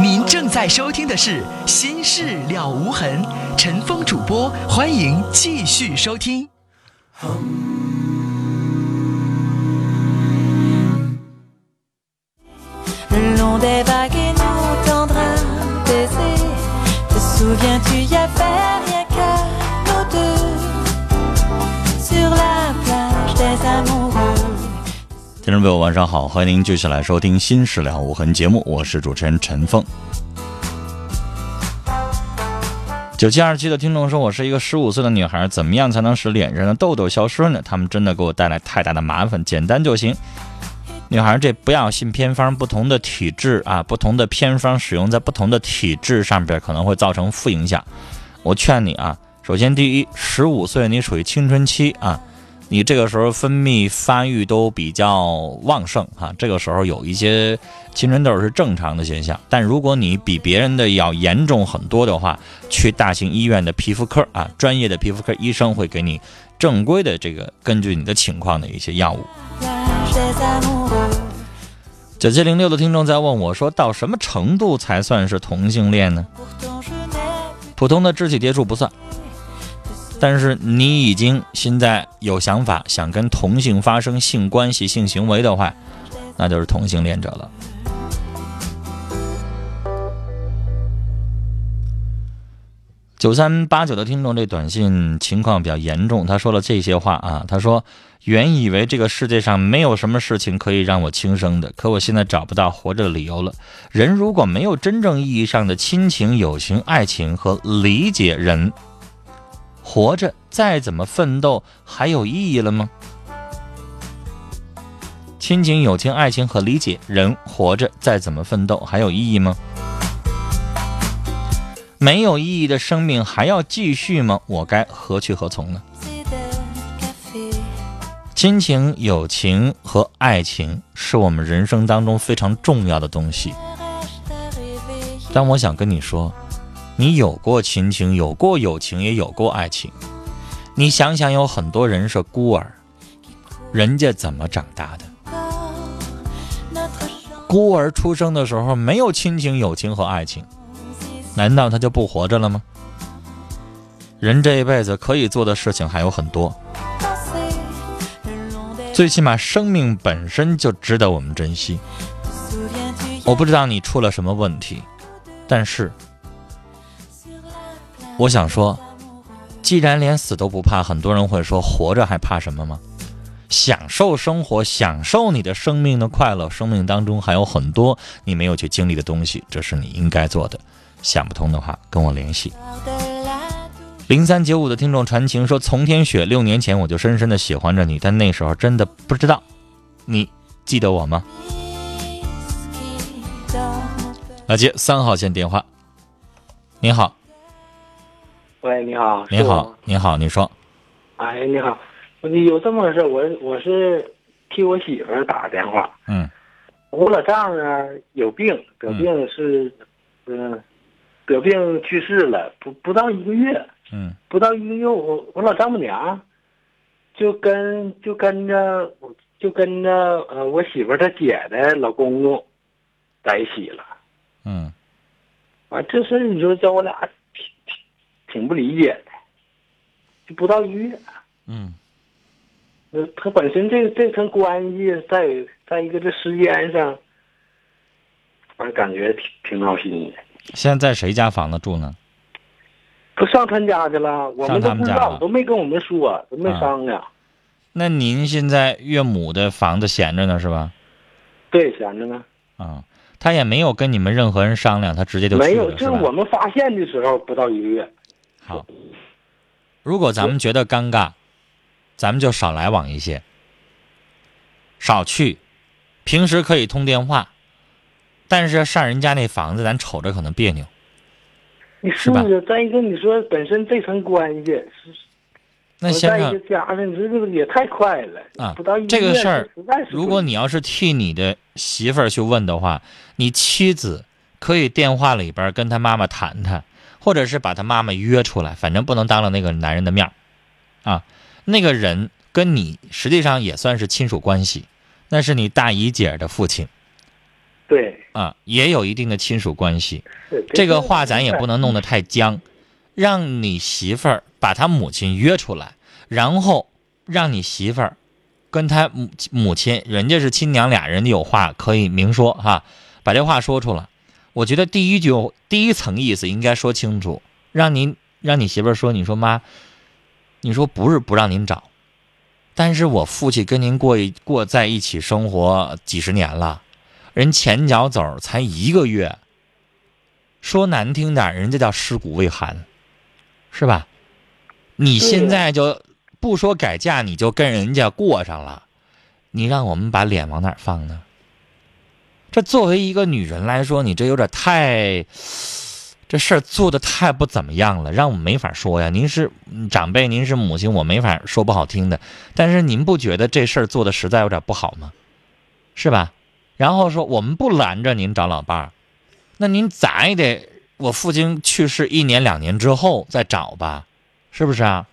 您正在收听的是《心事了无痕》，陈峰主播，欢迎继续收听。听众朋友，晚上好，欢迎您继续来收听《新事了无痕》节目，我是主持人陈凤。九七二七的听众说：“我是一个十五岁的女孩，怎么样才能使脸上的痘痘消失呢？他们真的给我带来太大的麻烦，简单就行。女孩，这不要信偏方，不同的体质啊，不同的偏方使用在不同的体质上边，可能会造成负影响。我劝你啊，首先第一，十五岁你属于青春期啊。”你这个时候分泌发育都比较旺盛哈，这个时候有一些青春痘是正常的现象。但如果你比别人的要严重很多的话，去大型医院的皮肤科啊，专业的皮肤科医生会给你正规的这个根据你的情况的一些药物。九七零六的听众在问我说，到什么程度才算是同性恋呢？普通的肢体接触不算。但是你已经现在有想法想跟同性发生性关系、性行为的话，那就是同性恋者了。九三八九的听众，这短信情况比较严重。他说了这些话啊，他说：“原以为这个世界上没有什么事情可以让我轻生的，可我现在找不到活着的理由了。人如果没有真正意义上的亲情、友情、爱情和理解人。”活着再怎么奋斗还有意义了吗？亲情、友情、爱情和理解，人活着再怎么奋斗还有意义吗？没有意义的生命还要继续吗？我该何去何从呢？亲情、友情和爱情是我们人生当中非常重要的东西，但我想跟你说。你有过亲情，有过友情，也有过爱情。你想想，有很多人是孤儿，人家怎么长大的？孤儿出生的时候没有亲情、友情和爱情，难道他就不活着了吗？人这一辈子可以做的事情还有很多，最起码生命本身就值得我们珍惜。我不知道你出了什么问题，但是。我想说，既然连死都不怕，很多人会说活着还怕什么吗？享受生活，享受你的生命的快乐。生命当中还有很多你没有去经历的东西，这是你应该做的。想不通的话，跟我联系。零三九五的听众传情说：“从天雪，六年前我就深深的喜欢着你，但那时候真的不知道，你记得我吗？”来接三号线电话。您好。喂，你好，你好，你好，你说。哎，你好，你有这么个事我我是替我媳妇儿打电话。嗯。我老丈人呢有病，得病是，嗯，得病去世了，不不到一个月。嗯。不到一个月，我我老丈母娘，就跟就跟着就跟着呃我媳妇儿她姐的老公公在一起了。嗯。完这事你说叫我俩。挺不理解的，就不到一个月。嗯，那他本身这这层关系，在在一个这时间上，反正感觉挺挺闹心的。现在在谁家房子住呢？不上他家去了，我们都不知道，都没跟我们说，都没商量。那您现在岳母的房子闲着呢，是吧？对，闲着呢。啊，他也没有跟你们任何人商量，他直接就没有。就是我们发现的时候，不到一个月。好，如果咱们觉得尴尬，咱们就少来往一些，少去。平时可以通电话，但是上人家那房子，咱瞅着可能别扭。你是不是？再一个，你说本身这层关系是，那先生加上你说这个也太快了啊！这个事儿，如果你要是替你的媳妇儿去问的话，你妻子可以电话里边跟他妈妈谈谈。或者是把他妈妈约出来，反正不能当着那个男人的面啊。那个人跟你实际上也算是亲属关系，那是你大姨姐的父亲。对，啊，也有一定的亲属关系。这个话咱也不能弄得太僵，让你媳妇儿把他母亲约出来，然后让你媳妇儿跟他母母亲，人家是亲娘俩人，有话可以明说哈，把这话说出来。我觉得第一句第一层意思应该说清楚，让您让你媳妇儿说，你说妈，你说不是不让您找，但是我父亲跟您过一过在一起生活几十年了，人前脚走才一个月。说难听点，人家叫尸骨未寒，是吧？你现在就不说改嫁，你就跟人家过上了，你让我们把脸往哪放呢？这作为一个女人来说，你这有点太，这事儿做的太不怎么样了，让我们没法说呀。您是嗯长辈，您是母亲，我没法说不好听的。但是您不觉得这事儿做的实在有点不好吗？是吧？然后说我们不拦着您找老伴儿，那您咋也得我父亲去世一年两年之后再找吧，是不是啊？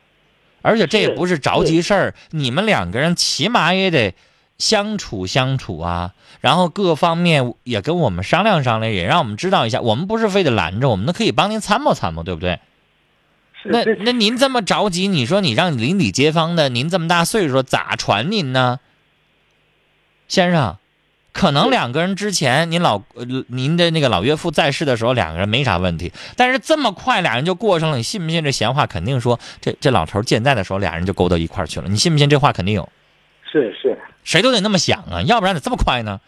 而且这也不是着急事儿，你们两个人起码也得相处相处啊，然后各方面也跟我们商量商量，也让我们知道一下。我们不是非得拦着，我们那可以帮您参谋参谋，对不对？那那您这么着急，你说你让邻里街坊的，您这么大岁数咋传您呢？先生，可能两个人之前您老呃您的那个老岳父在世的时候，两个人没啥问题，但是这么快俩人就过上了，你信不信这闲话？肯定说这这老头儿健在的时候，俩人就勾到一块儿去了，你信不信这话肯定有？是是谁都得那么想啊，要不然咋这么快呢？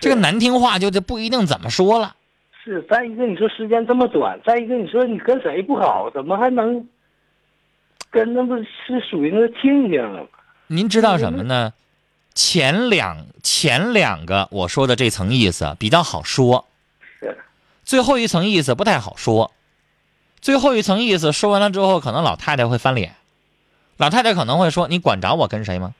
这个难听话就就不一定怎么说了。是，再一个你说时间这么短，再一个你说你跟谁不好，怎么还能跟那不是属于那个亲家了吗？您知道什么呢？前两前两个我说的这层意思比较好说，是最后一层意思不太好说。最后一层意思说完了之后，可能老太太会翻脸，老太太可能会说：“你管着我跟谁吗？”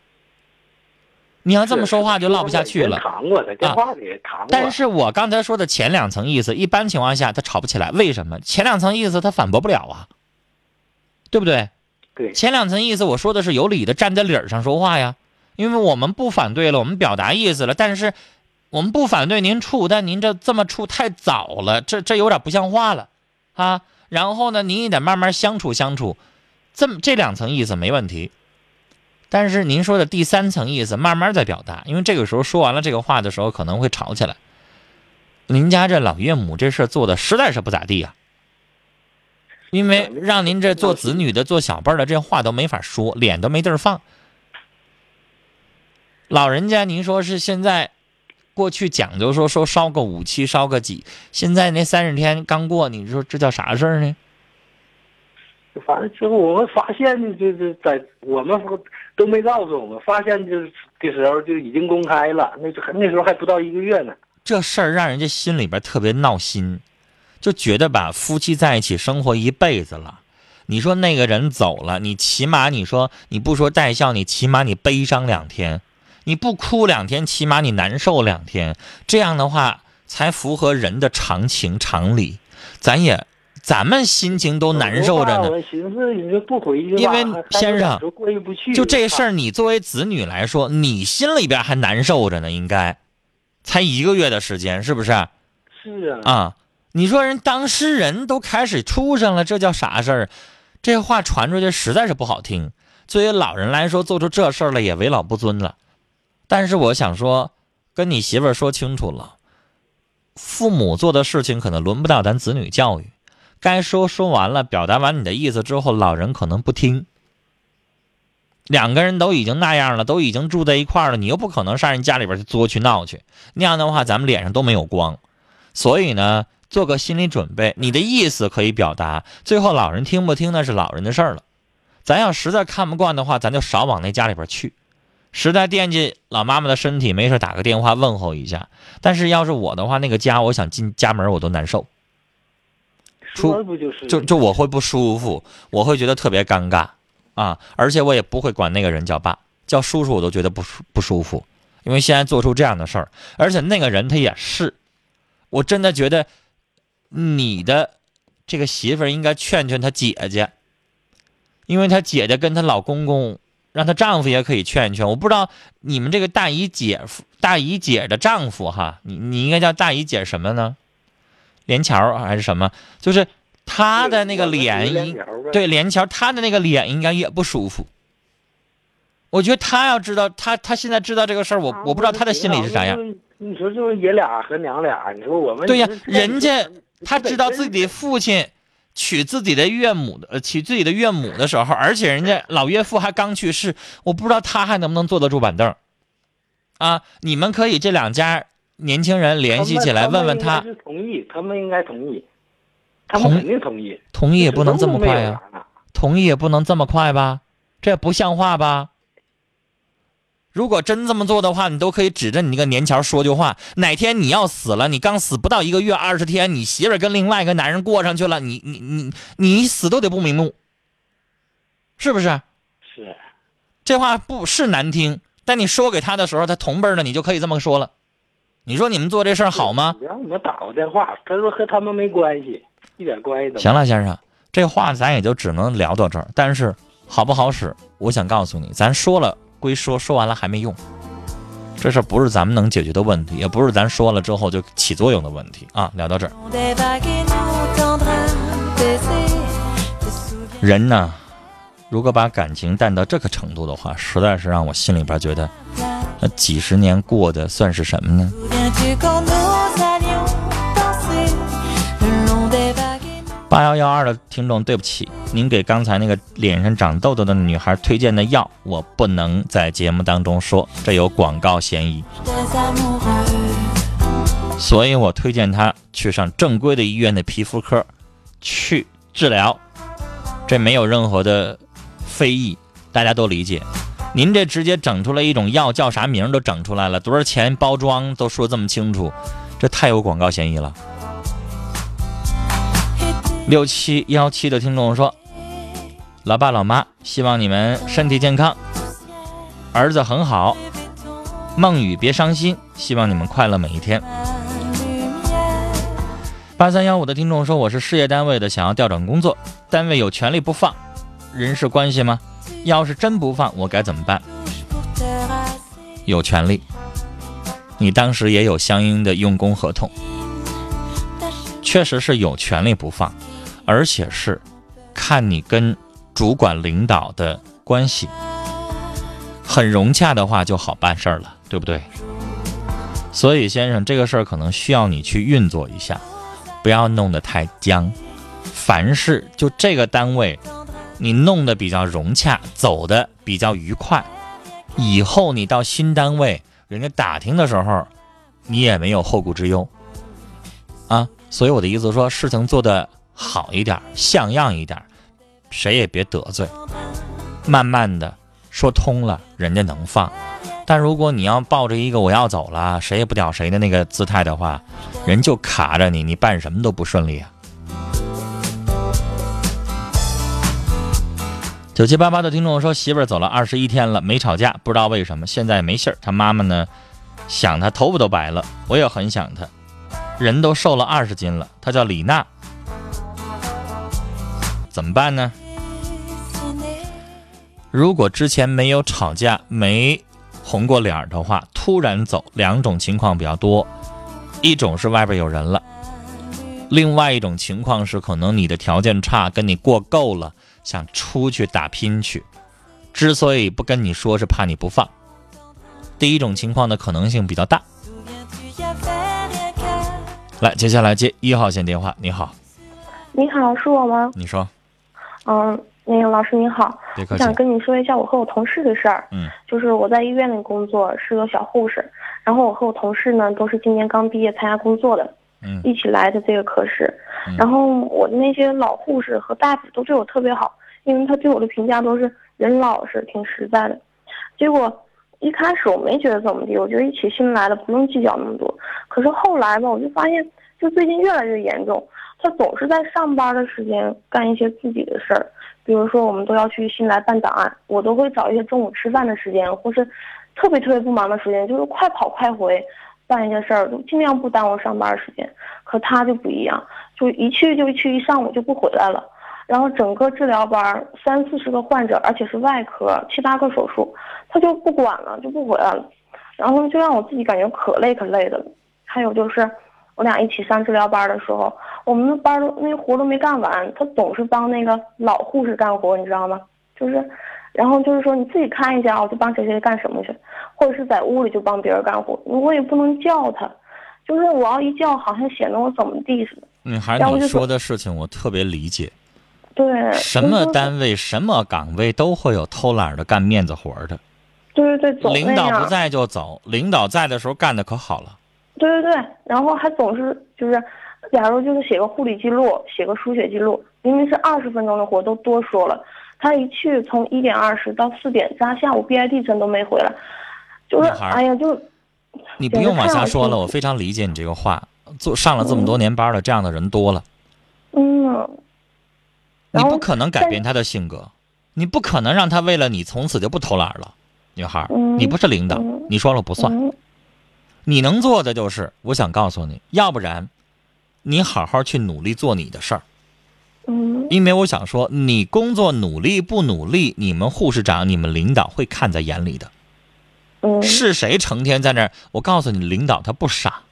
你要这么说话就唠不下去了。扛我在电话里也扛我，但是我刚才说的前两层意思，一般情况下他吵不起来，为什么？前两层意思他反驳不了啊，对不对？对前两层意思我说的是有理的，站在理儿上说话呀。因为我们不反对了，我们表达意思了，但是我们不反对您处，但您这这么处太早了，这这有点不像话了啊。然后呢，您也得慢慢相处相处，这么这两层意思没问题。但是您说的第三层意思，慢慢再表达，因为这个时候说完了这个话的时候，可能会吵起来。您家这老岳母这事做的实在是不咋地呀、因为让您这做子女的、做小辈的，这话都没法说，脸都没地儿放。老人家，您说是现在，过去讲究说说烧个五七，烧个几，现在那三十天刚过，你说这叫啥事儿呢？反正之后我们发现就是在我们都没告诉我们，发现就是的时候就已经公开了，那时候那时候还不到一个月呢。这事儿让人家心里边特别闹心，就觉得吧，夫妻在一起生活一辈子了，你说那个人走了，你起码你说你不说带笑，你起码你悲伤两天，你不哭两天，起码你难受两天，这样的话才符合人的常情常理。咱也，咱们心情都难受着呢。我寻思你说不回去吧，因为先生还有过意不去。就这事儿，你作为子女来说，你心里边还难受着呢，应该，才一个月的时间，是不是？是啊，啊，你说人当事人都开始出上了，这叫啥事儿？这话传出去实在是不好听。作为老人来说，做出这事儿了也为老不尊了。但是我想说，跟你媳妇儿说清楚了，父母做的事情可能轮不到咱子女教育。该说说完了，表达完你的意思之后，老人可能不听。两个人都已经那样了，都已经住在一块了，你又不可能上人家里边去作去闹去，那样的话咱们脸上都没有光。所以呢，做个心理准备，你的意思可以表达，最后老人听不听那是老人的事儿了。咱要实在看不惯的话，咱就少往那家里边去。实在惦记老妈妈的身体，没事打个电话问候一下。但是要是我的话，那个家我想进家门我都难受，出说不就是就就我会不舒服，我会觉得特别尴尬啊，而且我也不会管那个人叫爸，叫叔叔我都觉得不舒不舒服，因为现在做出这样的事儿，而且那个人他也是，我真的觉得你的这个媳妇儿应该劝劝她姐姐，因为她姐姐跟她老公公让她丈夫也可以劝一劝。我不知道你们这个大姨姐夫、大姨姐的丈夫哈，你你应该叫大姨姐什么呢？连桥还是什么？就是他的那个脸，对连桥，他的那个脸应该也不舒服。我觉得他要知道，他他现在知道这个事儿，我我不知道他的心里是啥样。你说就是爷俩和娘俩，你说我们对呀，人家他知道自己的父亲娶自己的岳母的，呃，娶自己的岳母的时候，而且人家老岳父还刚去世，我不知道他还能不能坐得住板凳。啊，你们可以这两家年轻人联系起来问问他。同意，他们应该同意，他们肯定同意。同意也不能这么快呀，同意也不能这么快吧，这不像话吧？如果真这么做的话，你都可以指着你那个年桥说句话。哪天你要死了，你刚死不到一个月，二十天，你媳妇跟另外一个男人过上去了，你你你你死都得不瞑目，是不是？是。这话不是难听，但你说给他的时候，他同辈的你就可以这么说了。你说你们做这事儿好吗？让我打过电话，他说和他们没关系，一点关系都没。行了，先生，这话咱也就只能聊到这儿。但是好不好使，我想告诉你，咱说了。归说，说完了还没用，这事不是咱们能解决的问题，也不是咱说了之后就起作用的问题啊！聊到这儿，人呢，如果把感情淡到这个程度的话，实在是让我心里边觉得，那几十年过的算是什么呢？八幺幺二的听众，对不起，您给刚才那个脸上长痘痘的女孩推荐的药，我不能在节目当中说，这有广告嫌疑，所以我推荐她去上正规的医院的皮肤科去治疗，这没有任何的非议，大家都理解。您这直接整出来一种药，叫啥名都整出来了，多少钱包装都说这么清楚，这太有广告嫌疑了。六七幺七的听众说：“老爸老妈，希望你们身体健康，儿子很好，梦雨别伤心，希望你们快乐每一天。”八三幺五的听众说：“我是事业单位的，想要调转工作，单位有权利不放，人事关系吗？要是真不放，我该怎么办？”有权利，你当时也有相应的用工合同，确实是有权利不放。而且是看你跟主管领导的关系很融洽的话，就好办事儿了，对不对？所以先生，这个事儿可能需要你去运作一下，不要弄得太僵。凡事就这个单位，你弄得比较融洽，走的比较愉快，以后你到新单位，人家打听的时候，你也没有后顾之忧啊。所以我的意思说，事情做得。好一点，像样一点，谁也别得罪。慢慢的说通了，人家能放。但如果你要抱着一个我要走了，谁也不屌谁的那个姿态的话，人就卡着你，你办什么都不顺利啊。九七八八的听众说，媳妇儿走了二十一天了，没吵架，不知道为什么，现在没信儿。他妈妈呢，想他头发都白了，我也很想他，人都瘦了二十斤了。他叫李娜。怎么办呢？如果之前没有吵架、没红过脸的话，突然走，两种情况比较多。一种是外边有人了，另外一种情况是可能你的条件差，跟你过够了，想出去打拼去。之所以不跟你说，是怕你不放。第一种情况的可能性比较大。来，接下来接一号线电话。你好，你好，是我吗？你说。嗯，那个老师你好，我想跟你说一下我和我同事的事儿。嗯，就是我在医院里工作，是个小护士。然后我和我同事呢，都是今年刚毕业参加工作的，嗯，一起来的这个科室。然后我的那些老护士和大夫都对我特别好，因为他对我的评价都是人老实、挺实在的。结果一开始我没觉得怎么地，我觉得一起新来的不用计较那么多。可是后来吧，我就发现，就最近越来越严重。他总是在上班的时间干一些自己的事儿，比如说我们都要去新来办档案，我都会找一些中午吃饭的时间，或是特别特别不忙的时间，就是快跑快回办一些事儿，就尽量不耽误上班时间。可他就不一样，就一去就去一上午就不回来了。然后整个治疗班三四十个患者，而且是外科七八个手术，他就不管了，就不回来了，然后就让我自己感觉可累可累的了。还有就是，我俩一起上治疗班的时候，我们班都那活都没干完，他总是帮那个老护士干活，你知道吗？就是，然后就是说你自己看一下，我就帮谁谁干什么去，或者是在屋里就帮别人干活，我也不能叫他，就是我要一叫，好像显得我怎么地似的。女孩，你说的事情我特别理解。对，什么单位、什么岗位都会有偷懒的干面子活儿的。对对对，总领导不。在就走，领导在的时候干的可好了。对对对，然后还总是就是，假如就是写个护理记录，写个输血记录，明明是二十分钟的活都多说了，他一去从一点二十到四点，加下午 BID 针都没回来，就是哎呀，就你不用往下说了，我非常理解你这个话。做上了这么多年班了这样的人多了，嗯，你不可能改变他的性格，你不可能让他为了你从此就不偷懒了。女孩你不是领导嗯，你说了不算。嗯你能做的就是，我想告诉你，要不然，你好好去努力做你的事儿。嗯因为我想说，你工作努力不努力，你们护士长、你们领导会看在眼里的。嗯是谁成天在那儿？我告诉你，领导他不傻，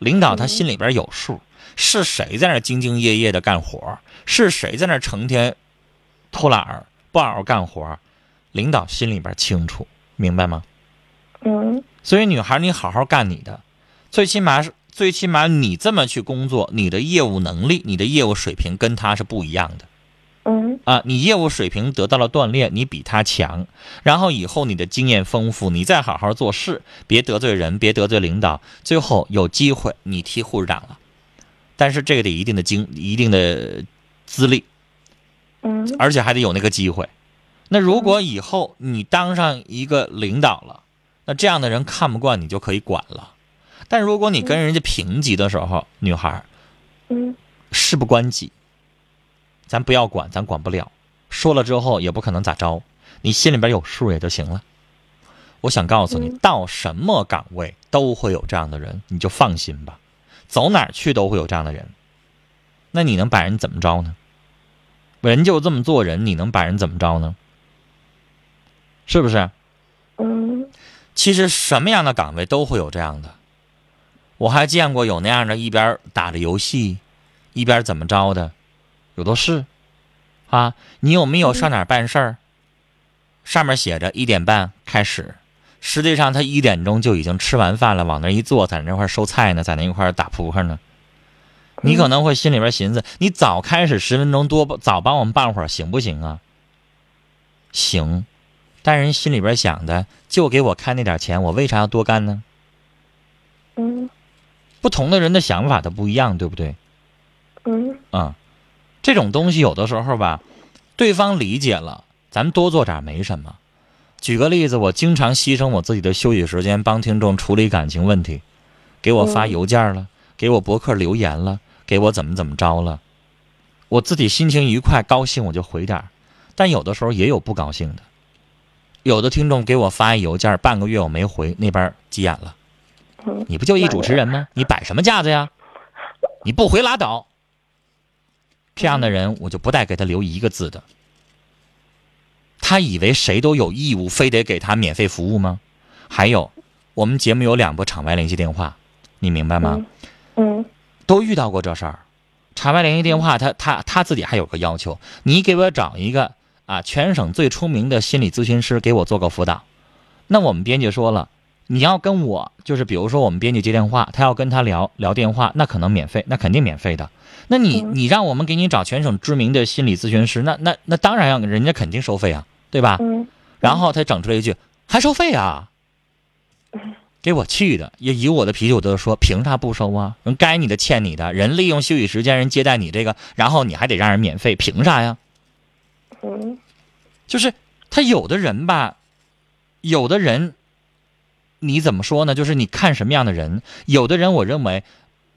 领导他心里边有数。是谁在那儿兢兢业业的干活？是谁在那儿成天偷懒儿不好好干活？领导心里边清楚，明白吗？嗯所以，女孩，你好好干你的，最起码是最起码你这么去工作，你的业务能力、你的业务水平跟他是不一样的。嗯啊，你业务水平得到了锻炼，你比他强，然后以后你的经验丰富，你再好好做事，别得罪人，别得罪领导，最后有机会你替护士长了，但是这个得一定的经一定的资历，嗯而且还得有那个机会。那如果以后你当上一个领导了，那这样的人看不惯你就可以管了，但如果你跟人家平级的时候，女孩儿嗯事不关己，咱不要管，咱管不了。说了之后也不可能咋着，你心里边有数也就行了。我想告诉你，嗯到什么岗位都会有这样的人，你就放心吧。走哪儿去都会有这样的人，那你能把人怎么着呢？人就这么做人，你能把人怎么着呢？是不是？嗯其实什么样的岗位都会有这样的，我还见过有那样的，一边打着游戏，一边怎么着的，有的是。啊，你有没有上哪儿办事儿？上面写着一点半开始，实际上他一点钟就已经吃完饭了，往那一坐，在那块收菜呢，在那一块打扑克呢。你可能会心里边寻思，你早开始十分钟多，早帮我们办会儿行不行啊？行，但人心里边想的，就给我开那点钱，我为啥要多干呢？嗯不同的人的想法他不一样，对不对？嗯啊、这种东西有的时候吧，对方理解了，咱多做点没什么。举个例子，我经常牺牲我自己的休息时间帮听众处理感情问题，给我发嗯邮件了，给我博客留言了，给我怎么怎么着了，我自己心情愉快高兴我就回点儿但有的时候也有不高兴的。有的听众给我发一邮件，半个月我没回，那边急眼了。嗯你不就一主持人吗？你摆什么架子呀？你不回拉倒。这样的人，我就不带给他留一个字的。他以为谁都有义务，非得给他免费服务吗？还有，我们节目有两部场外联系电话，你明白吗？嗯都遇到过这事儿。查外联系电话，他他他自己还有个要求，你给我找一个啊，全省最出名的心理咨询师给我做个辅导。那我们编辑说了，你要跟我就是比如说我们编辑接电话，他要跟他聊聊电话，那可能免费，那肯定免费的。那你嗯你让我们给你找全省知名的心理咨询师，那那那当然要人家肯定收费啊，对吧？嗯然后他整出来一句还收费啊，给我气的，也以我的脾气，我都说凭啥不收啊？人该你的欠你的，人利用休息时间人接待你这个，然后你还得让人免费，凭啥呀？嗯就是他有的人吧，有的人，你怎么说呢？就是你看什么样的人，有的人我认为，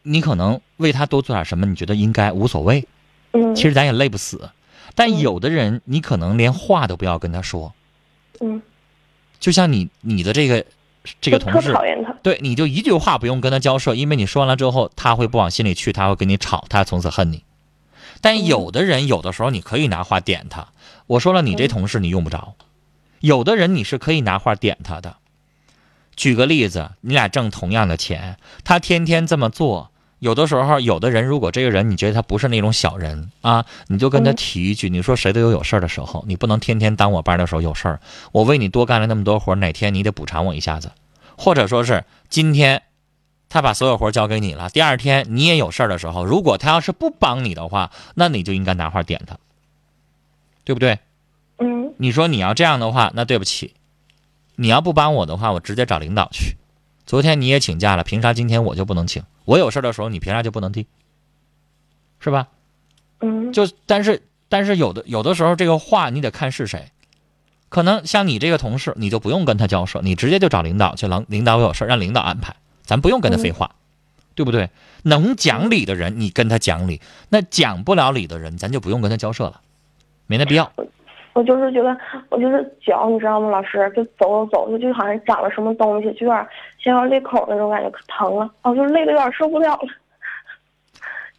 你可能为他多做点什么，你觉得应该无所谓，嗯，其实咱也累不死。但嗯有的人，你可能连话都不要跟他说，嗯就像你你的这个这个同事，讨厌他。对，你就一句话不用跟他交涉，因为你说完了之后，他会不往心里去，他会跟你吵，他从此恨你。但有的人有的时候你可以拿话点他。我说了，你这同事你用不着。有的人你是可以拿话点他的。举个例子，你俩挣同样的钱，他天天这么做，有的时候有的人如果这个人你觉得他不是那种小人啊，你就跟他提一句，你说谁都有有事儿的时候，你不能天天当我班的时候有事儿，我为你多干了那么多活，哪天你得补偿我一下子，或者说是今天。他把所有活交给你了，第二天你也有事儿的时候，如果他要是不帮你的话，那你就应该拿话点他，对不对？嗯。你说你要这样的话，那对不起，你要不帮我的话，我直接找领导去。昨天你也请假了，凭啥今天我就不能请？我有事的时候，你凭啥就不能听？是吧？嗯。就但是但是有的有的时候这个话你得看是谁，可能像你这个同事，你就不用跟他交涉，你直接就找领导去，领领导有事让领导安排。咱不用跟他废话，对不对？能讲理的人，你跟他讲理；那讲不了理的人，咱就不用跟他交涉了，没那必要。我就是觉得，我就是脚，你知道吗？老师，就走走走，就就好像长了什么东西，就有点像要裂口那种感觉，可疼了。哦，就累的有点受不了了。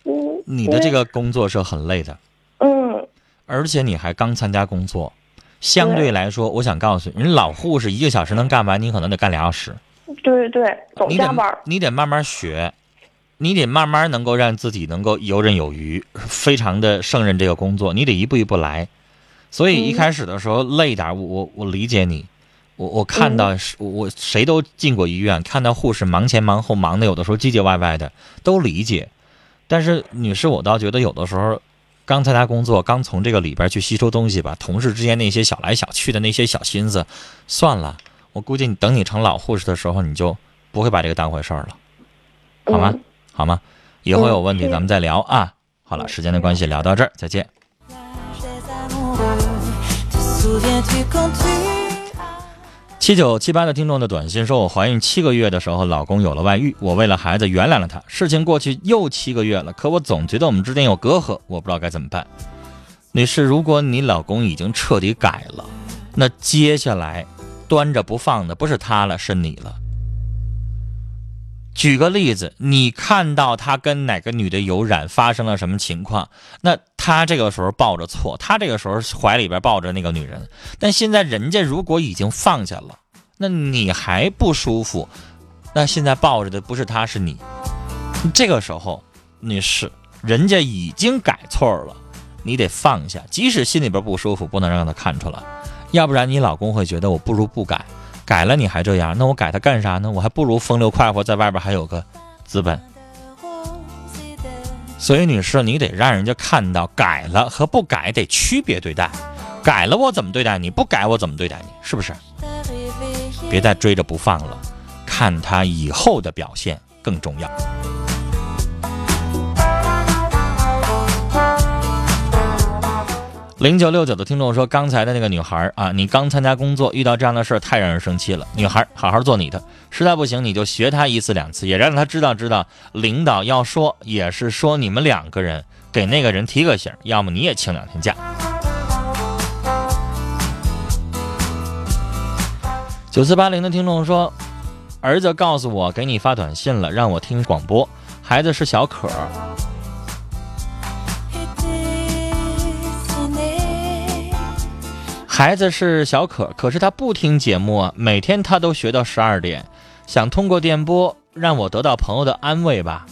嗯。你的这个工作是很累的。嗯。而且你还刚参加工作，相对来说，我想告诉你，人老护士一个小时能干完，你可能得干俩小时。对对，总加班。你得慢慢学，你得慢慢能够让自己能够游刃有余，非常的胜任这个工作。你得一步一步来，所以一开始的时候累点，我我我理解你。我我看到我谁都进过医院，看到护士忙前忙后忙的，有的时候唧唧歪歪的，都理解。但是女士，我倒觉得有的时候刚参加工作，刚从这个里边去吸收东西吧，同事之间那些小来小去的那些小心思，算了。我估计你等你成老护士的时候，你就不会把这个当回事儿了，好吗？好吗？以后有问题咱们再聊啊。好了，时间的关系，聊到这儿，再见。七九七八的听众的短信说：“我怀孕七个月的时候，老公有了外遇，我为了孩子原谅了他。事情过去又七个月了，可我总觉得我们之间有隔阂，我不知道该怎么办。”女士，如果你老公已经彻底改了，那接下来。端着不放的不是他了，是你了。举个例子，你看到他跟哪个女的有染，发生了什么情况？那他这个时候抱着错，他这个时候怀里边抱着那个女人。但现在人家如果已经放下了，那你还不舒服？那现在抱着的不是他，是你。这个时候，女士，人家已经改错了，你得放下，即使心里边不舒服，不能让他看出来。要不然你老公会觉得我不如不改，改了你还这样，那我改它干啥呢？我还不如风流快活，在外边还有个资本。所以女士，你得让人家看到改了和不改得区别对待，改了我怎么对待你，不改我怎么对待你，是不是？别再追着不放了，看他以后的表现更重要。零九六九的听众说：“刚才的那个女孩啊，你刚参加工作，遇到这样的事儿太让人生气了。女孩，好好做你的，实在不行你就学她一次两次，也让她知道知道，领导要说也是说你们两个人给那个人提个醒，要么你也请两天假。”九四八零的听众说：“儿子告诉我给你发短信了，让我听广播。孩子是小可。”孩子是小可，可是他不听节目啊，每天他都学到十二点，想通过电波让我得到朋友的安慰吧。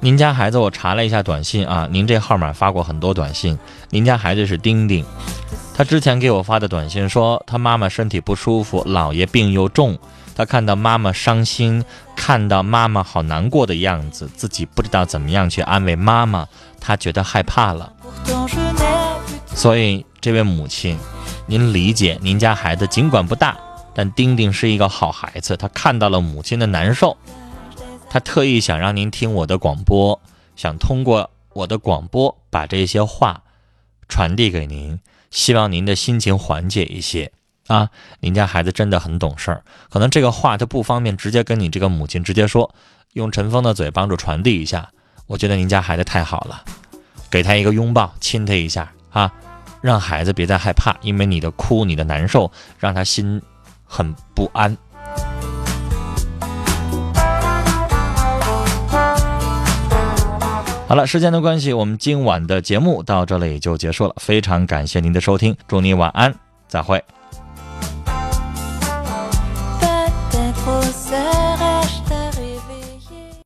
您家孩子，我查了一下短信啊，您这号码发过很多短信。您家孩子是丁丁，他之前给我发的短信说他妈妈身体不舒服，姥爷病又重。他看到妈妈伤心，看到妈妈好难过的样子，自己不知道怎么样去安慰妈妈，他觉得害怕了。所以，这位母亲，您理解，您家孩子尽管不大，但丁丁是一个好孩子。他看到了母亲的难受，他特意想让您听我的广播，想通过我的广播把这些话传递给您，希望您的心情缓解一些。啊，您家孩子真的很懂事儿，可能这个话他不方便直接跟你这个母亲直接说，用陈峰的嘴帮助传递一下。我觉得您家孩子太好了，给他一个拥抱，亲他一下啊，让孩子别再害怕，因为你的哭，你的难受，让他心很不安。好了，时间的关系，我们今晚的节目到这里就结束了。非常感谢您的收听，祝你晚安，再会。